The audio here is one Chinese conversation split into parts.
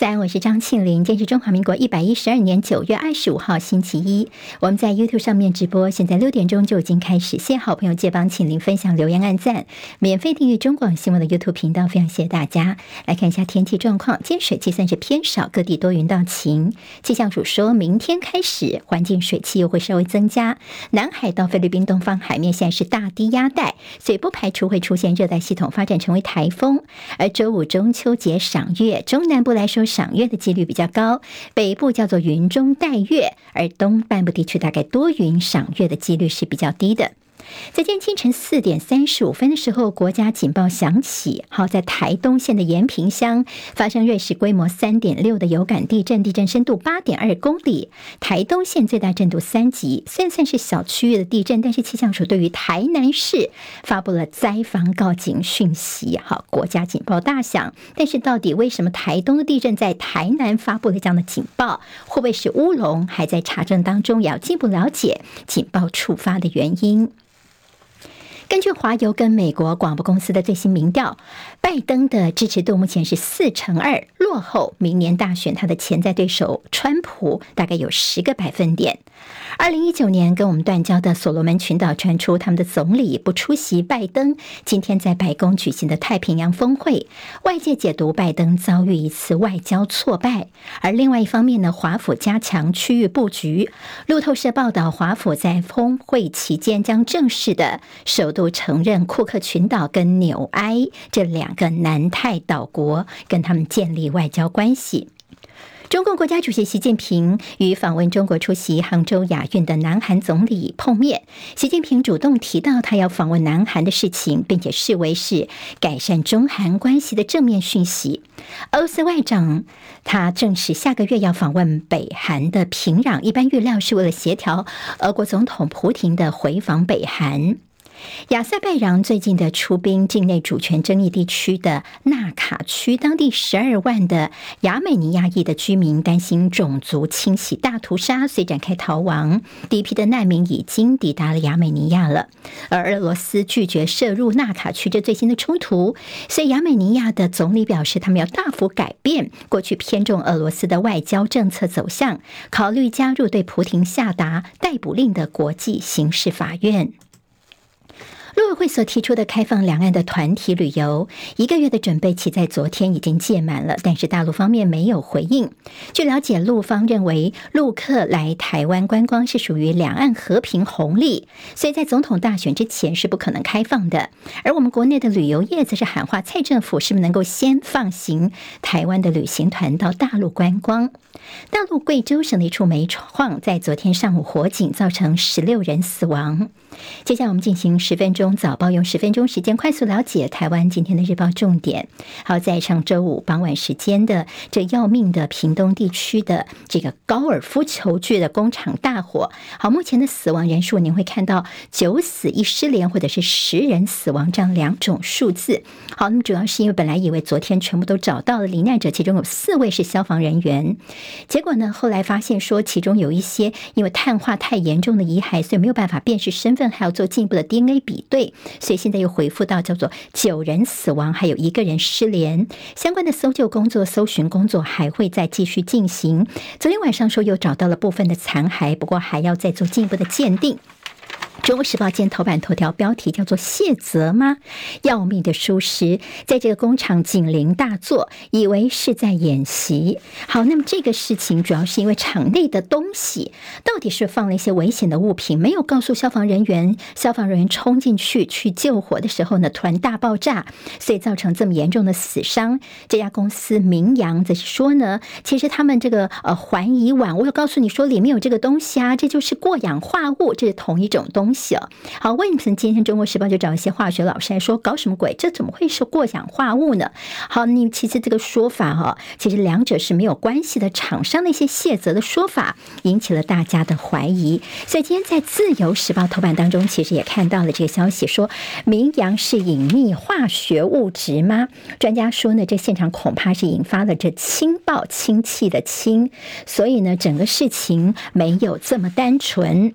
在，我是张庆林。今天是中华民国一百一十二年九月二十五号，星期一。我们在 YouTube 上面直播，现在六点钟就已经开始。谢好朋友借帮庆林分享、留言、按赞，免费订阅中广新闻的 YouTube 频道，非常谢谢大家。来看一下天气状况，今天水气算是偏少，各地多云到晴。气象署说明天开始，环境水汽又会稍微增加。南海到菲律宾东方海面现在是大低压带，所以不排除会出现热带系统发展成为台风。而周五中秋节赏月，中南部来说。赏月的几率比较高，北部叫做云中带月，而东半部地区大概多云，赏月的几率是比较低的。在今天清晨四点三十五分的时候，国家警报响起。好，在台东县的延平乡发生芮氏规模三点六的有感地震，地震深度八点二公里。台东县最大震度三级，虽然算是小区域的地震，但是气象署对于台南市发布了灾防告警讯息。好，国家警报大响。但是到底为什么台东的地震在台南发布了这样的警报？会不会是乌龙？还在查证当中，也要进一步了解警报触发的原因。根据华邮跟美国广播公司的最新民调，拜登的支持度目前是四成二，落后明年大选他的潜在对手川普大概有十个百分点。二零一九年跟我们断交的所罗门群岛传出他们的总理不出席拜登今天在白宫举行的太平洋峰会，外界解读拜登遭遇一次外交挫败。而另外一方面呢，华府加强区域布局。路透社报道，华府在峰会期间将正式的首都度承认库克群岛跟纽埃这两个南太岛国，跟他们建立外交关系。中共国家主席习近平与访问中国、出席杭州亚运的南韩总理碰面。习近平主动提到他要访问南韩的事情，并且视为是改善中韩关系的正面讯息。俄罗斯外长他证实下个月要访问北韩的平壤，一般预料是为了协调俄国总统普廷的回访北韩。亚塞拜然最近的出兵境内主权争议地区的纳卡区，当地十二万的亚美尼亚裔的居民担心种族清洗大屠杀，遂展开逃亡。第一批的难民已经抵达了亚美尼亚了，而俄罗斯拒绝涉入纳卡区这最新的冲突，所以亚美尼亚的总理表示，他们要大幅改变过去偏重俄罗斯的外交政策走向，考虑加入对普廷下达逮捕令的国际刑事法院。陆委会所提出的开放两岸的团体旅游，一个月的准备期在昨天已经届满了，但是大陆方面没有回应。据了解，陆方认为陆客来台湾观光是属于两岸和平红利，所以在总统大选之前是不可能开放的。而我们国内的旅游业则是喊话蔡政府，是不是能够先放行台湾的旅行团到大陆观光？大陆贵州省的一处煤矿在昨天上午火警，造成十六人死亡。接下来我们进行十分钟中早报，用十分钟时间快速了解台湾今天的日报重点。好，在上周五傍晚时间的这要命的屏东地区的这个高尔夫球具的工厂大火。好，目前的死亡人数您会看到九死一失联，或者是十人死亡这样两种数字。好，那么主要是因为本来以为昨天全部都找到了罹难者，其中有四位是消防人员，结果呢后来发现说其中有一些因为碳化太严重的遗骸，所以没有办法辨识身份。还要做进一步的 DNA 比对，所以现在又回复到叫做九人死亡，还有一个人失联。相关的搜救工作、搜寻工作还会再继续进行。昨天晚上说又找到了部分的残骸，不过还要再做进一步的鉴定。中国时报今天头版头条标题叫做“谢泽吗？要命的疏失，在这个工厂警铃大作，以为是在演习。好，那么这个事情主要是因为厂内的东西到底是放了一些危险的物品，没有告诉消防人员，消防人员冲进去去救火的时候呢，突然大爆炸，所以造成这么严重的死伤。这家公司明扬则是说呢，其实他们这个呃环乙烷，我有告诉你说里面有这个东西啊，这就是过氧化物，这是同一种东东西哦。好，为什么今天《中国时报》就找一些化学老师来说搞什么鬼？这怎么会是过氧化物呢？好，你其实这个说法哈，其实两者是没有关系的。厂商那些卸责的说法引起了大家的怀疑，所以今天在《自由时报》头版当中，其实也看到了这个消息，说明扬是隐匿化学物质吗？专家说呢，这现场恐怕是引发了这氢爆氢气的氢，所以呢，整个事情没有这么单纯。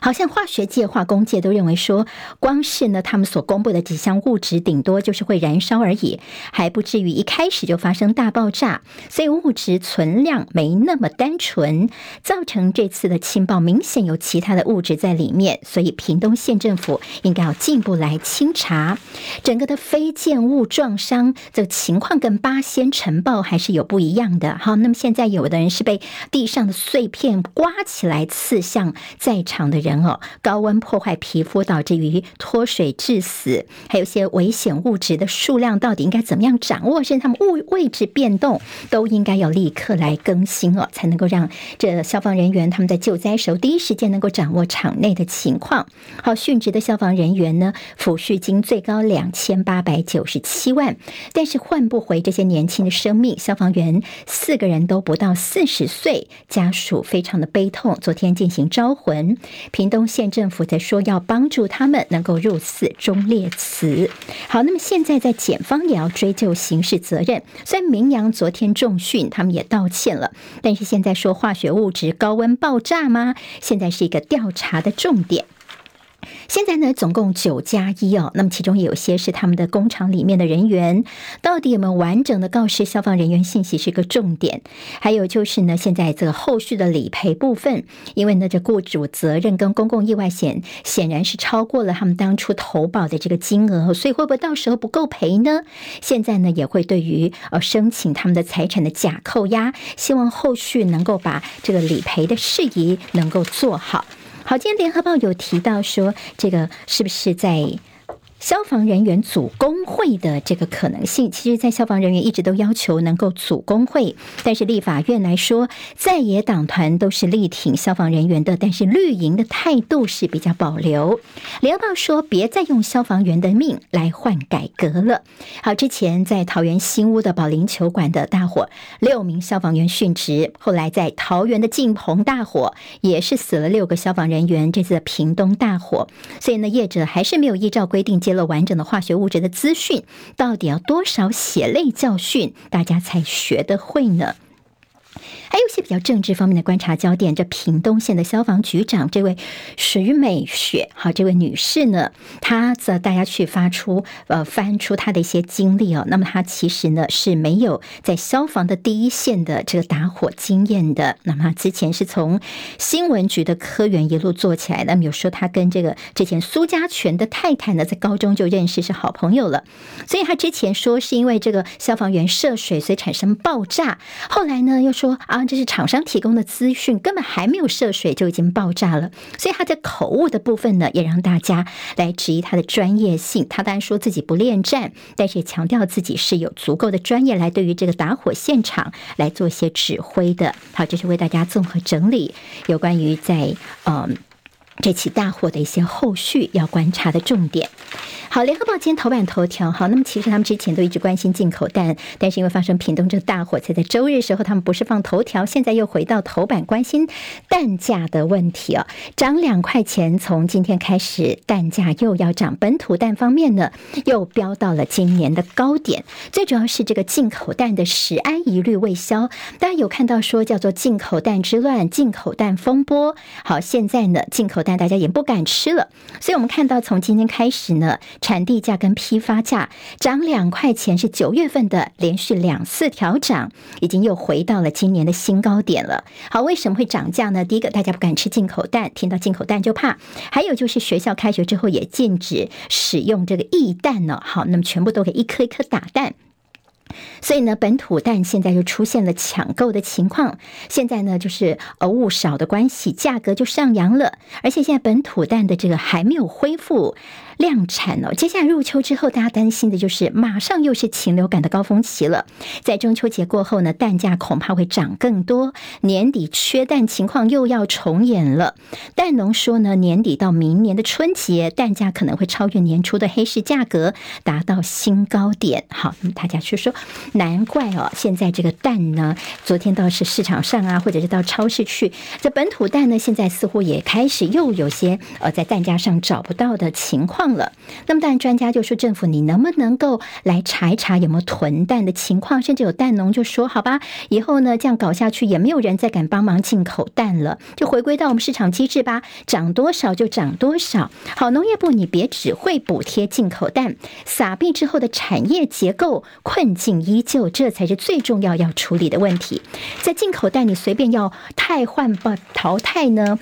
好像化学界、化工界都认为说，光是呢他们所公布的几项物质，顶多就是会燃烧而已，还不至于一开始就发生大爆炸。所以物质存量没那么单纯，造成这次的氢爆明显有其他的物质在里面。所以屏东县政府应该要进一步来清查整个的飞溅物撞伤这个情况，跟八仙尘爆还是有不一样的。好，那么现在有的人是被地上的碎片刮起来刺向在场的人哦，高温破坏皮肤，导致于脱水致死，还有些危险物质的数量到底应该怎么样掌握？甚至他们物位置变动，都应该要立刻来更新哦，才能够让这消防人员他们在救灾时候第一时间能够掌握场内的情况。好，殉职的消防人员呢，抚恤金最高两千八百九十七万，但是换不回这些年轻的生命。消防员四个人都不到四十岁，家属非常的悲痛，昨天进行招魂。屏东县政府在说要帮助他们能够入寺忠烈祠。好，那么现在在检方也要追究刑事责任。虽然明阳昨天重训，他们也道歉了，但是现在说化学物质高温爆炸吗？现在是一个调查的重点。现在呢，总共九加一哦，那么其中有些是他们的工厂里面的人员，到底有没有完整的告知消防人员信息是一个重点。还有就是呢，现在这个后续的理赔部分，因为呢，这雇主责任跟公共意外险显然是超过了他们当初投保的这个金额，所以会不会到时候不够赔呢？现在呢，也会对于呃申请他们的财产的假扣押，希望后续能够把这个理赔的事宜能够做好。好，今天联合报有提到说，这个是不是在？消防人员组工会的这个可能性，其实，在消防人员一直都要求能够组工会，但是立法院来说，在野党团都是力挺消防人员的，但是绿营的态度是比较保留。联合报说，别再用消防员的命来换改革了。好，之前在桃园新屋的保龄球馆的大火，六名消防员殉职，后来在桃园的晋鹏大火也是死了六个消防人员。这次的屏东大火，所以呢，业者还是没有依照规定接了完整的化学物质的资讯，到底要多少血泪教训，大家才学得会呢？还有一些比较政治方面的观察焦点，这屏东县的消防局长这位徐美雪，好，这位女士呢，她则大家去发出呃翻出她的一些经历哦。那么她其实呢是没有在消防的第一线的这个打火经验的。那么之前是从新闻局的科员一路做起来。那么有说她跟这个之前苏家全的太太呢，在高中就认识，是好朋友了。所以她之前说是因为这个消防员涉水，所以产生爆炸。后来呢又说啊。这是厂商提供的资讯，根本还没有涉水就已经爆炸了，所以他在口误的部分呢，也让大家来质疑他的专业性。他当然说自己不恋战，但是也强调自己是有足够的专业来对于这个打火现场来做一些指挥的。好，这是为大家综合整理有关于在嗯。这起大火的一些后续要观察的重点。好，联合报今天头版头条。好，那么其实他们之前都一直关心进口蛋，但是因为发生屏东这大火，才在周日时候他们不是放头条，现在又回到头版关心蛋价的问题哦，涨两块钱，从今天开始蛋价又要涨。本土蛋方面呢，又飙到了今年的高点。最主要是这个进口蛋的食安疑虑未消，大家有看到说叫做进口蛋之乱、进口蛋风波。好，现在呢进口。但大家也不敢吃了，所以我们看到从今天开始呢，产地价跟批发价涨两块钱，是九月份的连续两次调涨，已经又回到了今年的新高点了。好，为什么会涨价呢？第一个，大家不敢吃进口蛋，听到进口蛋就怕；还有就是学校开学之后也禁止使用这个液蛋呢。好，那么全部都给一颗一颗打蛋。所以呢，本土蛋现在又出现了抢购的情况。现在呢，就是呃物少的关系，价格就上扬了。而且现在本土蛋的这个还没有恢复。量产哦，接下来入秋之后，大家担心的就是马上又是禽流感的高峰期了。在中秋节过后呢，蛋价恐怕会涨更多，年底缺蛋情况又要重演了。蛋农说呢，年底到明年的春节，蛋价可能会超越年初的黑市价格，达到新高点。好，那么大家就说，难怪哦，现在这个蛋呢，昨天到是市场上啊，或者是到超市去，这本土蛋呢，现在似乎也开始又有些呃，在蛋价上找不到的情况。况了。那么当然，专家就说政府你能不能够来查一查有没有囤蛋的情况，甚至有蛋农就说好吧，以后呢这样搞下去也没有人再敢帮忙进口蛋了，就回归到我们市场机制吧，涨多少就涨多少。好，农业部你别只会补贴进口蛋，撒币之后的产业结构困境依旧，这才是最重要要处理的问题。在进口袋你随便要汰换不淘汰呢？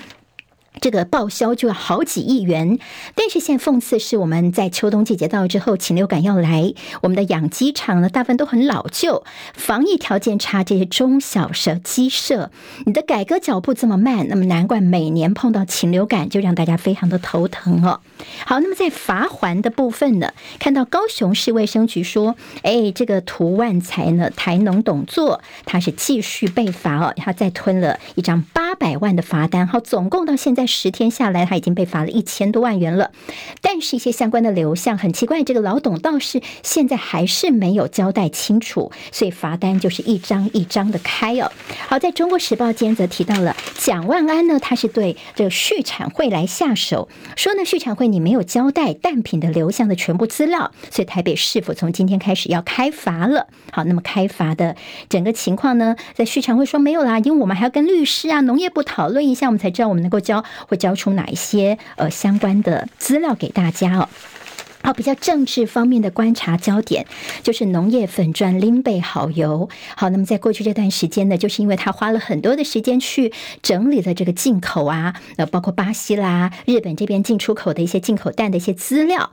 这个报销就要好几亿元，但是现在讽刺是，我们在秋冬季节到之后，禽流感要来，我们的养鸡场呢，大部分都很老旧，防疫条件差，这些中小型鸡舍，你的改革脚步这么慢，那么难怪每年碰到禽流感，就让大家非常的头疼哦。好，那么在罚还的部分呢，看到高雄市卫生局说，哎，这个涂万才呢，台农董座，他是继续被罚哦，他再吞了一张八百万的罚单，好，总共到现在。十天下来，他已经被罚了一千多万元了。但是，一些相关的流向很奇怪，这个老董倒是现在还是没有交代清楚，所以罚单就是一张一张的开哦。好，在中国时报间则提到了蒋万安呢，他是对这个畜产会来下手，说呢畜产会你没有交代蛋品的流向的全部资料，所以台北市府从今天开始要开罚了。好，那么开罚的整个情况呢，在畜产会说没有啦，因为我们还要跟律师啊、农业不讨论一下，我们才知道我们能够交。会交出哪一些呃相关的资料给大家哦。好，比较政治方面的观察焦点就是农业粉砖林贝好油。好，那么在过去这段时间呢，就是因为他花了很多的时间去整理了这个进口啊，呃，包括巴西啦、日本这边进出口的一些进口蛋的一些资料，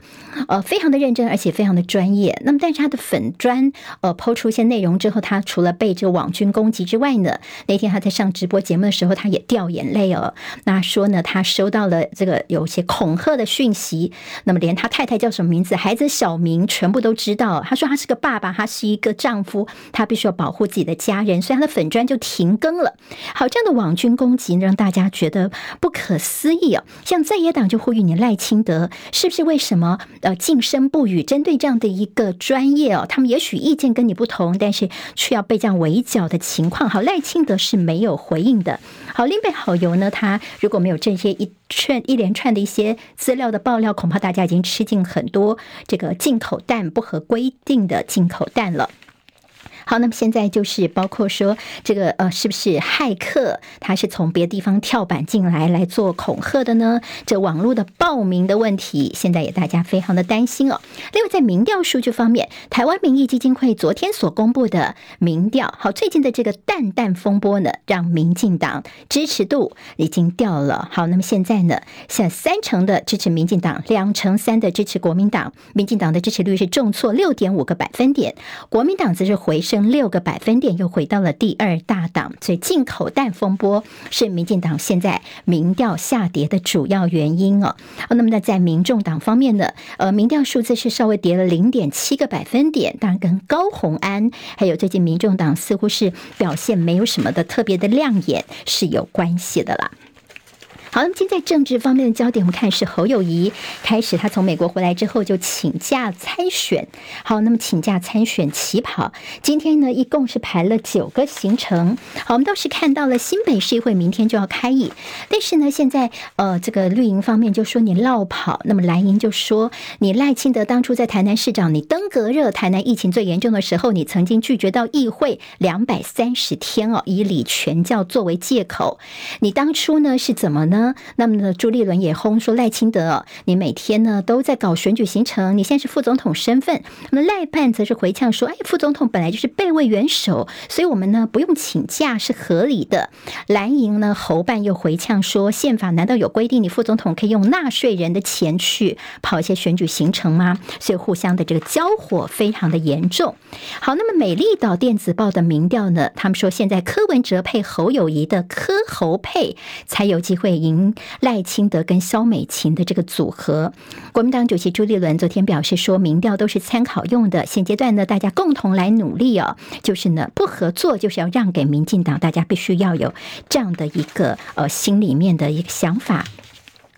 呃，非常的认真，而且非常的专业。那么，但是他的粉专呃抛出一些内容之后，他除了被这个网军攻击之外呢，那天他在上直播节目的时候，他也掉眼泪哦。那说呢，他收到了这个有些恐吓的讯息，那么连他太太叫。什么名字？孩子小名全部都知道。他说他是个爸爸，他是一个丈夫，他必须要保护自己的家人，所以他的粉砖就停更了。好，这样的网军攻击让大家觉得不可思议啊！像在野党就呼吁你赖清德，是不是为什么呃噤声不语？针对这样的一个专业哦，他们也许意见跟你不同，但是却要被这样围剿的情况。好，赖清德是没有回应的。好，林贝好油呢，他如果没有这些一串一连串的一些资料的爆料，恐怕大家已经吃尽很多这个进口蛋不合规定的进口蛋了。好，那么现在就是包括说这个呃，是不是骇客他是从别的地方跳板进来来做恐吓的呢？这网络的暴民的问题，现在也大家非常的担心哦。另外，在民调数据方面，台湾民意基金会昨天所公布的民调，好，最近的这个淡淡风波呢，让民进党支持度已经掉了。好，那么现在呢，像三成的支持民进党，两成三的支持国民党，民进党的支持率是重挫六点五个百分点，国民党则是回升。六个百分点又回到了第二大党，所以进口蛋风波是民进党现在民调下跌的主要原因哦。那么呢，在民众党方面呢，呃，民调数字是稍微跌了零点七个百分点，当然跟高虹安还有最近民众党似乎是表现没有什么的特别的亮眼是有关系的啦。好，那么现在政治方面的焦点，我们看是侯友谊开始，他从美国回来之后就请假参选。好，那么请假参选起跑，今天呢一共是排了九个行程。好，我们倒是看到了新北市议会明天就要开议，但是呢现在呃这个绿营方面就说你落跑，那么蓝营就说你赖清德当初在台南市长，你登革热，台南疫情最严重的时候，你曾经拒绝到议会两百三十天哦，以礼权教作为借口，你当初呢是怎么呢？那么呢，朱立伦也轰说赖清德，你每天呢都在搞选举行程，你现在是副总统身份。那么赖办则是回呛说，哎，副总统本来就是备位元首，所以我们呢不用请假是合理的。蓝营呢侯办又回呛说，宪法难道有规定你副总统可以用纳税人的钱去跑一些选举行程吗？所以互相的这个交火非常的严重。好，那么美丽岛电子报的民调呢，他们说现在柯文哲配侯友谊的柯侯配才有机会赢。赖清德跟萧美琴的这个组合，国民党主席朱立伦昨天表示说，民调都是参考用的，现阶段呢，大家共同来努力哦，就是呢，不合作就是要让给民进党，大家必须要有这样的一个呃心里面的一个想法。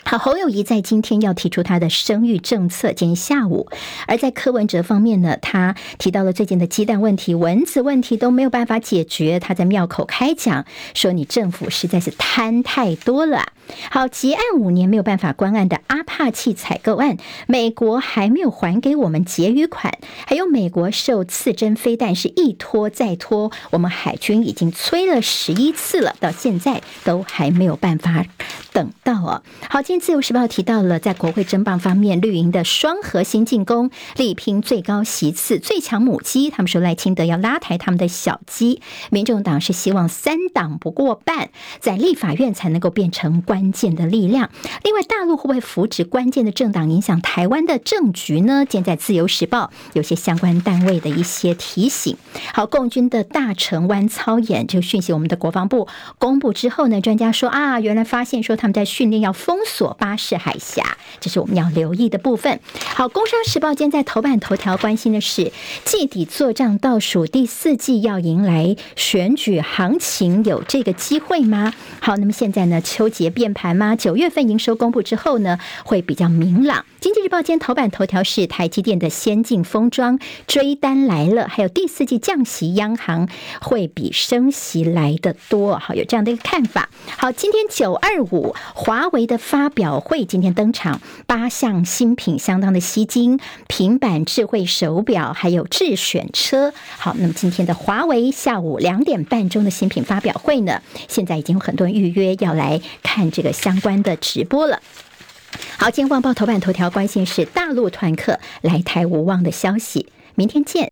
好，侯友谊在今天要提出他的生育政策，今天下午。而在柯文哲方面呢，他提到了最近的鸡蛋问题、蚊子问题都没有办法解决。他在庙口开讲说：“你政府实在是贪太多了。”好，结案五年没有办法关案的阿帕奇采购案，美国还没有还给我们结余款，还有美国受刺针飞弹是一拖再拖，我们海军已经催了十一次了，到现在都还没有办法等到哦。好，今天自由时报提到了在国会争棒方面，绿营的双核心进攻，力拼最高席次、最强母鸡，他们说赖清德要拉抬他们的小鸡，民众党是希望三党不过半，在立法院才能够变成关键的力量。另外，大陆会不会扶植关键的政党，影响台湾的政局呢？现在《自由时报》有些相关单位的一些提醒。好，共军的大城湾操演这个讯息，我们的国防部公布之后呢，专家说啊，原来发现说他们在训练要封锁巴士海峡，这是我们要留意的部分。好，《工商时报》今天在头版头条关心的是季底作帐倒数第四季要迎来选举行情，有这个机会吗？好，那么现在呢，秋节变盘吗？九月份营收公布之后呢，会比较明朗。经济日报今天头版头条是台积电的先进封装追单来了，还有第四季降息，央行会比升息来得多。好，有这样的一个看法。好，今天九二五华为的发表会今天登场，八项新品相当的吸睛，平板、智慧手表，还有智选车。好，那么今天的华为下午两点半钟的新品发表会呢，现在已经有很多人预约要来看这个相关的直播了。好，今天《旺报》头版头条关心是大陆团客来台无望的消息。明天见。